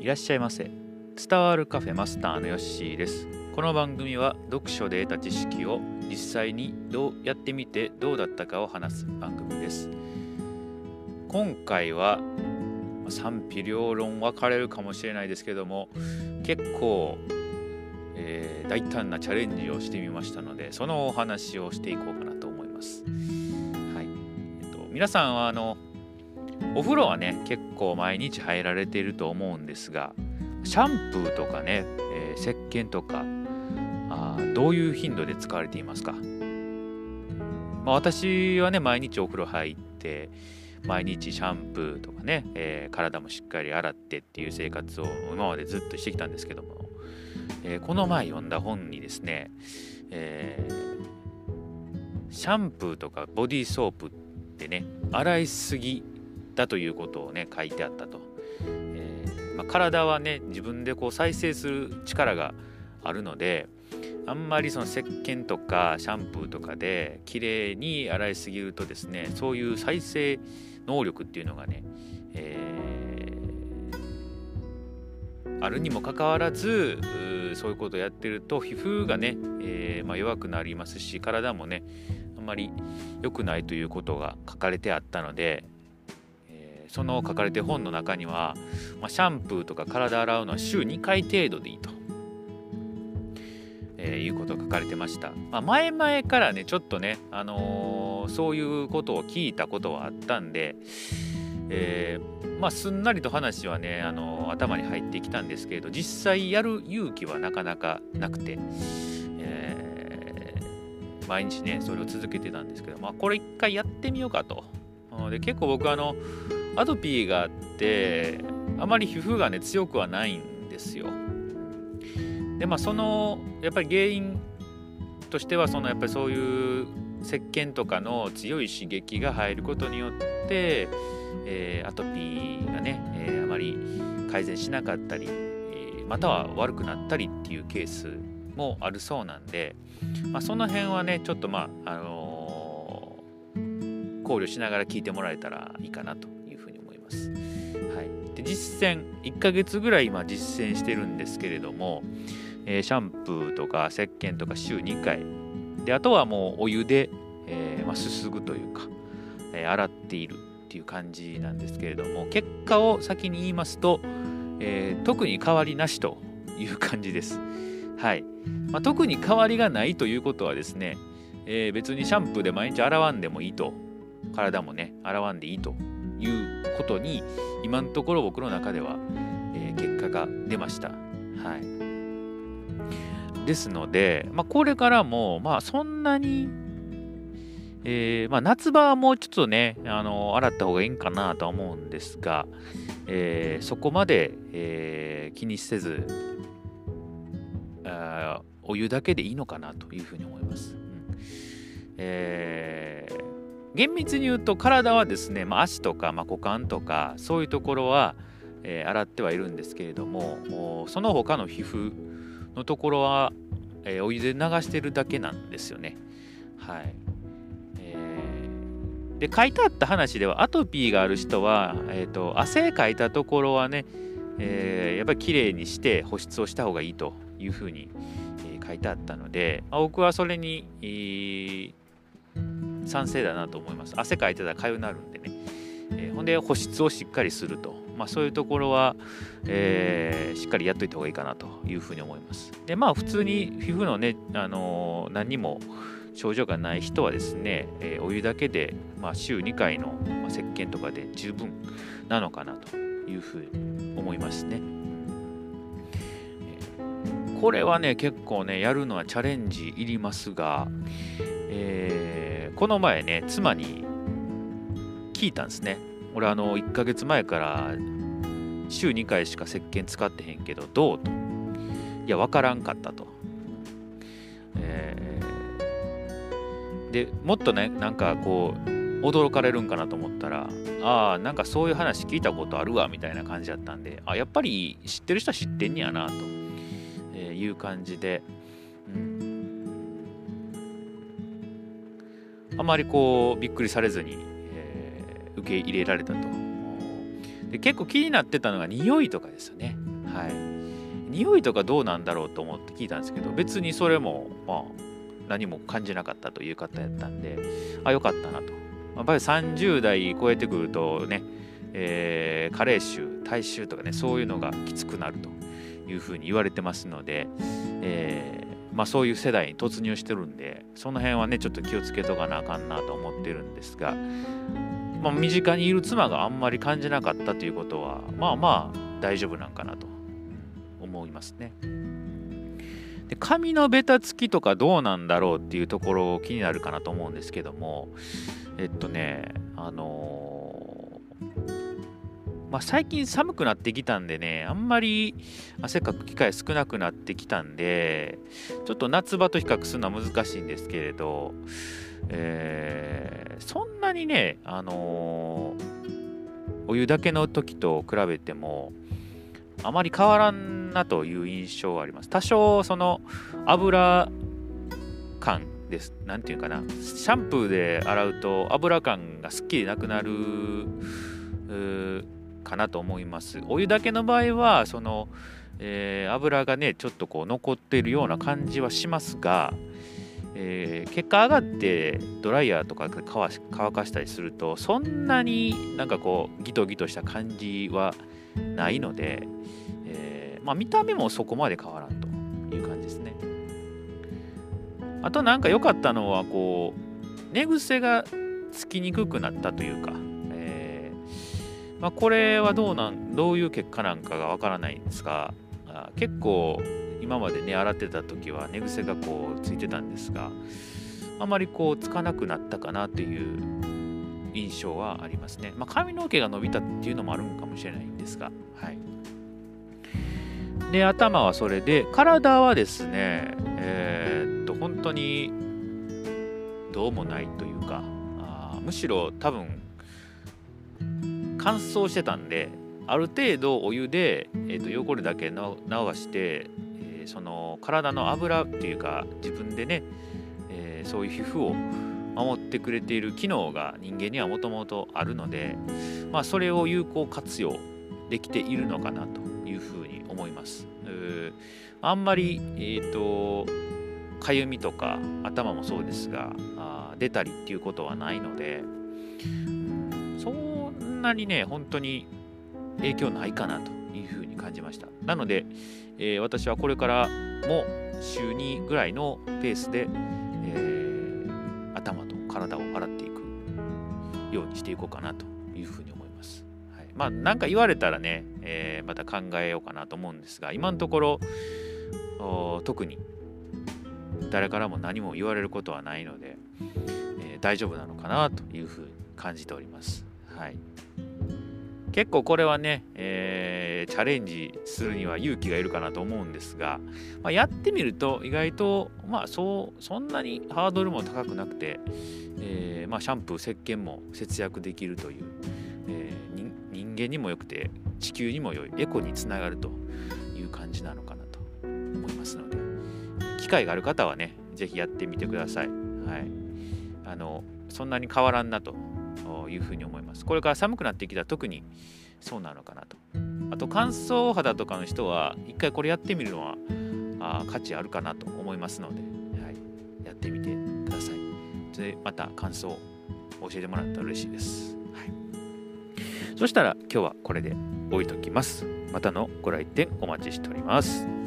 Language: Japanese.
いらっしゃいませ。伝わるカフェマスターのヨッシーです。この番組は読書で得た知識を実際にどうやってみてどうだったかを話す番組です。今回は賛否両論分かれるかもしれないですけども結構、えー、大胆なチャレンジをしてみましたのでそのお話をしていこうかなと思います。はい。えっと、皆さんはあのお風呂はね結構毎日入られていると思うんですがシャンプーとかね、えー、石鹸とかあどういう頻度で使われていますか、まあ、私はね毎日お風呂入って毎日シャンプーとかね、えー、体もしっかり洗ってっていう生活を今までずっとしてきたんですけども、えー、この前読んだ本にですね、えー、シャンプーとかボディーソープってね洗いすぎだということをね書いてあったと、えー、まあ、体はね自分でこう再生する力があるのであんまりその石鹸とかシャンプーとかで綺麗に洗いすぎるとですねそういう再生能力っていうのがね、えー、あるにもかかわらずそういうことをやってると皮膚がね、えー、まあ、弱くなりますし体もねあんまり良くないということが書かれてあったのでその書かれて本の中には、まあ、シャンプーとか体洗うのは週2回程度でいいと、えー、いうことが書かれてました、まあ、前々からねちょっとね、あのー、そういうことを聞いたことはあったんで、えー、まあ、すんなりと話はね、あの、頭に入ってきたんですけれど実際やる勇気はなかなかなくて、え毎日ねそれを続けてたんですけど、まあ、これ一回やってみようかと。で結構僕あのアトピーがあってあまり皮膚がね強くはないんですよ。でまあそのやっぱり原因としてはそのやっぱりそういう石鹸とかの強い刺激が入ることによって、えー、アトピーがね、えー、あまり改善しなかったり、えー、または悪くなったりっていうケースもあるそうなんで、まあ、その辺はねちょっとまあ、あのー、考慮しながら聞いてもらえたらいいかなとます。はい、で実践1ヶ月ぐらい今実践してるんですけれども、えー、シャンプーとか石鹸とか週2回であとはもうお湯で、えー、まあ、すすぐというか、えー、洗っているっていう感じなんですけれども結果を先に言いますと、え特に変わりなしという感じです。はいまあ、特に変わりがないということはですね、え別にシャンプーで毎日洗わんでもいいと体もね洗わんでいいということに今のところ僕の中では、えー、結果が出ました。はい、ですので、まあ、これからも、まあ、そんなに、えーまあ、夏場はもうちょっとね、あの洗った方がいいんかなとは思うんですが、えー、そこまで、えー、気にせずあ、お湯だけでいいのかなというふうに思います。うんえー厳密に言うと体はですね、まあ、足とか、まあ、股間とかそういうところは、えー、洗ってはいるんですけれどもその他の皮膚のところは、えー、お湯で流してるだけなんですよね。はい。えー、で書いてあった話ではアトピーがある人は、えーと、汗かいたところはね、えー、やっぱりきれいにして保湿をした方がいいというふうに、書いてあったので、まあ、僕はそれに、えー賛成だなと思います。汗かいてたら痒くなるんでね。えー、ほんで保湿をしっかりすると。まあ、そういうところは、えー、しっかりやっといた方がいいかなというふうに思います。で、まあ普通に皮膚のね、あのー、何にも症状がない人はですね、え、お湯だけで、まあ、週2回の、まあ、石鹸とかで十分なのかなというふうに思いますね。これはね、結構ね、やるのはチャレンジいりますが、えーこの前ね、妻に聞いたんですね。俺、あの、1ヶ月前から週2回しか石鹸使ってへんけど、どうと。いや、わからんかったと。えー、で、もっとね、なんかこう、驚かれるんかなと思ったら、ああ、なんかそういう話聞いたことあるわ、みたいな感じだったんで、あ、やっぱり知ってる人は知ってんねやな、という感じで、あまりこうびっくりされずに、えー、受け入れられたと。で結構気になってたのが匂いとかですよね。はい。匂いとかどうなんだろうと思って聞いたんですけど別にそれもまあ何も感じなかったという方やったんであよかったなと。やっぱり30代超えてくるとね、えー、加齢臭体臭とかねそういうのがきつくなるというふうに言われてますので、えー、まあ、そういう世代に突入してるんでその辺はねちょっと気をつけとかなあかんなと思ってるんですが、まあ、身近にいる妻があんまり感じなかったということはまあまあ大丈夫なんかなと思いますね。で髪のベタつきとかどうなんだろうっていうところ気になるかなと思うんですけどもえっとねあのー、まあ、最近寒くなってきたんでねあんまり汗かく機会少なくなってきたんでちょっと夏場と比較するのは難しいんですけれど、えー、そんなにねあのー、お湯だけの時と比べてもあまり変わらんなという印象はあります。多少その油感です。なんていうかな。シャンプーで洗うと油感がすっきりなくなるかなと思います。お湯だけの場合はその、えー、油がねちょっとこう残っているような感じはしますが、えー、結果上がってドライヤーとか乾かしたりするとそんなになんかこうギトギトした感じはないので、えー、まあ、見た目もそこまで変わらんという感じですね。あとなんか良かったのはこう寝癖がつきにくくなったというか、まあ、これはどうなんどういう結果なんかがわからないんですが結構今までね洗ってた時は寝癖がこうついてたんですがあまりこうつかなくなったかなという印象はありますね。まあ、髪の毛が伸びたっていうのもあるのかもしれないんですが、はい。で、頭はそれで、体はですね、えー、っと、本当にどうもないというか、あむしろ多分、乾燥してたんで、ある程度お湯で、えー、と汚れだけ流して、えー、その体の油っていうか自分でね、えー、そういう皮膚を守ってくれている機能が人間にはもともとあるので、まあ、それを有効活用できているのかなというふうに思います。あんまり、えーと、かゆみとか頭もそうですがあ出たりっていうことはないのでんなにね本当に影響ないかなというふうに感じましたなので、えー、私はこれからも週2ぐらいのペースで、えー頭と体を洗っていくようにしていこうかなというふうに思います。はい、まあ何か言われたらね、えー、また考えようかなと思うんですが今のところ特に誰からも何も言われることはないので、えー、大丈夫なのかなというふうに感じております。はい、結構これはね、えー、チャレンジするには勇気がいるかなと思うんですが、まあ、やってみると意外と、まあ、そうそんなにハードルも高くなくて、えー、まあ、シャンプー石鹸も節約できるという、えー、人間にも良くて地球にも良いエコにつながるという感じなのかなと思いますので機会がある方はね是非やってみてください。はい、あのそんなに変わらんなというふうに思います。これから寒くなってきたら特にそうなのかなと。あと乾燥肌とかの人は一回これやってみるのはあ価値あるかなと思いますので、はい、やってみてください。でまた感想を教えてもらったら嬉しいです。はい、そしたら今日はこれで置いときます。またのご来店お待ちしております。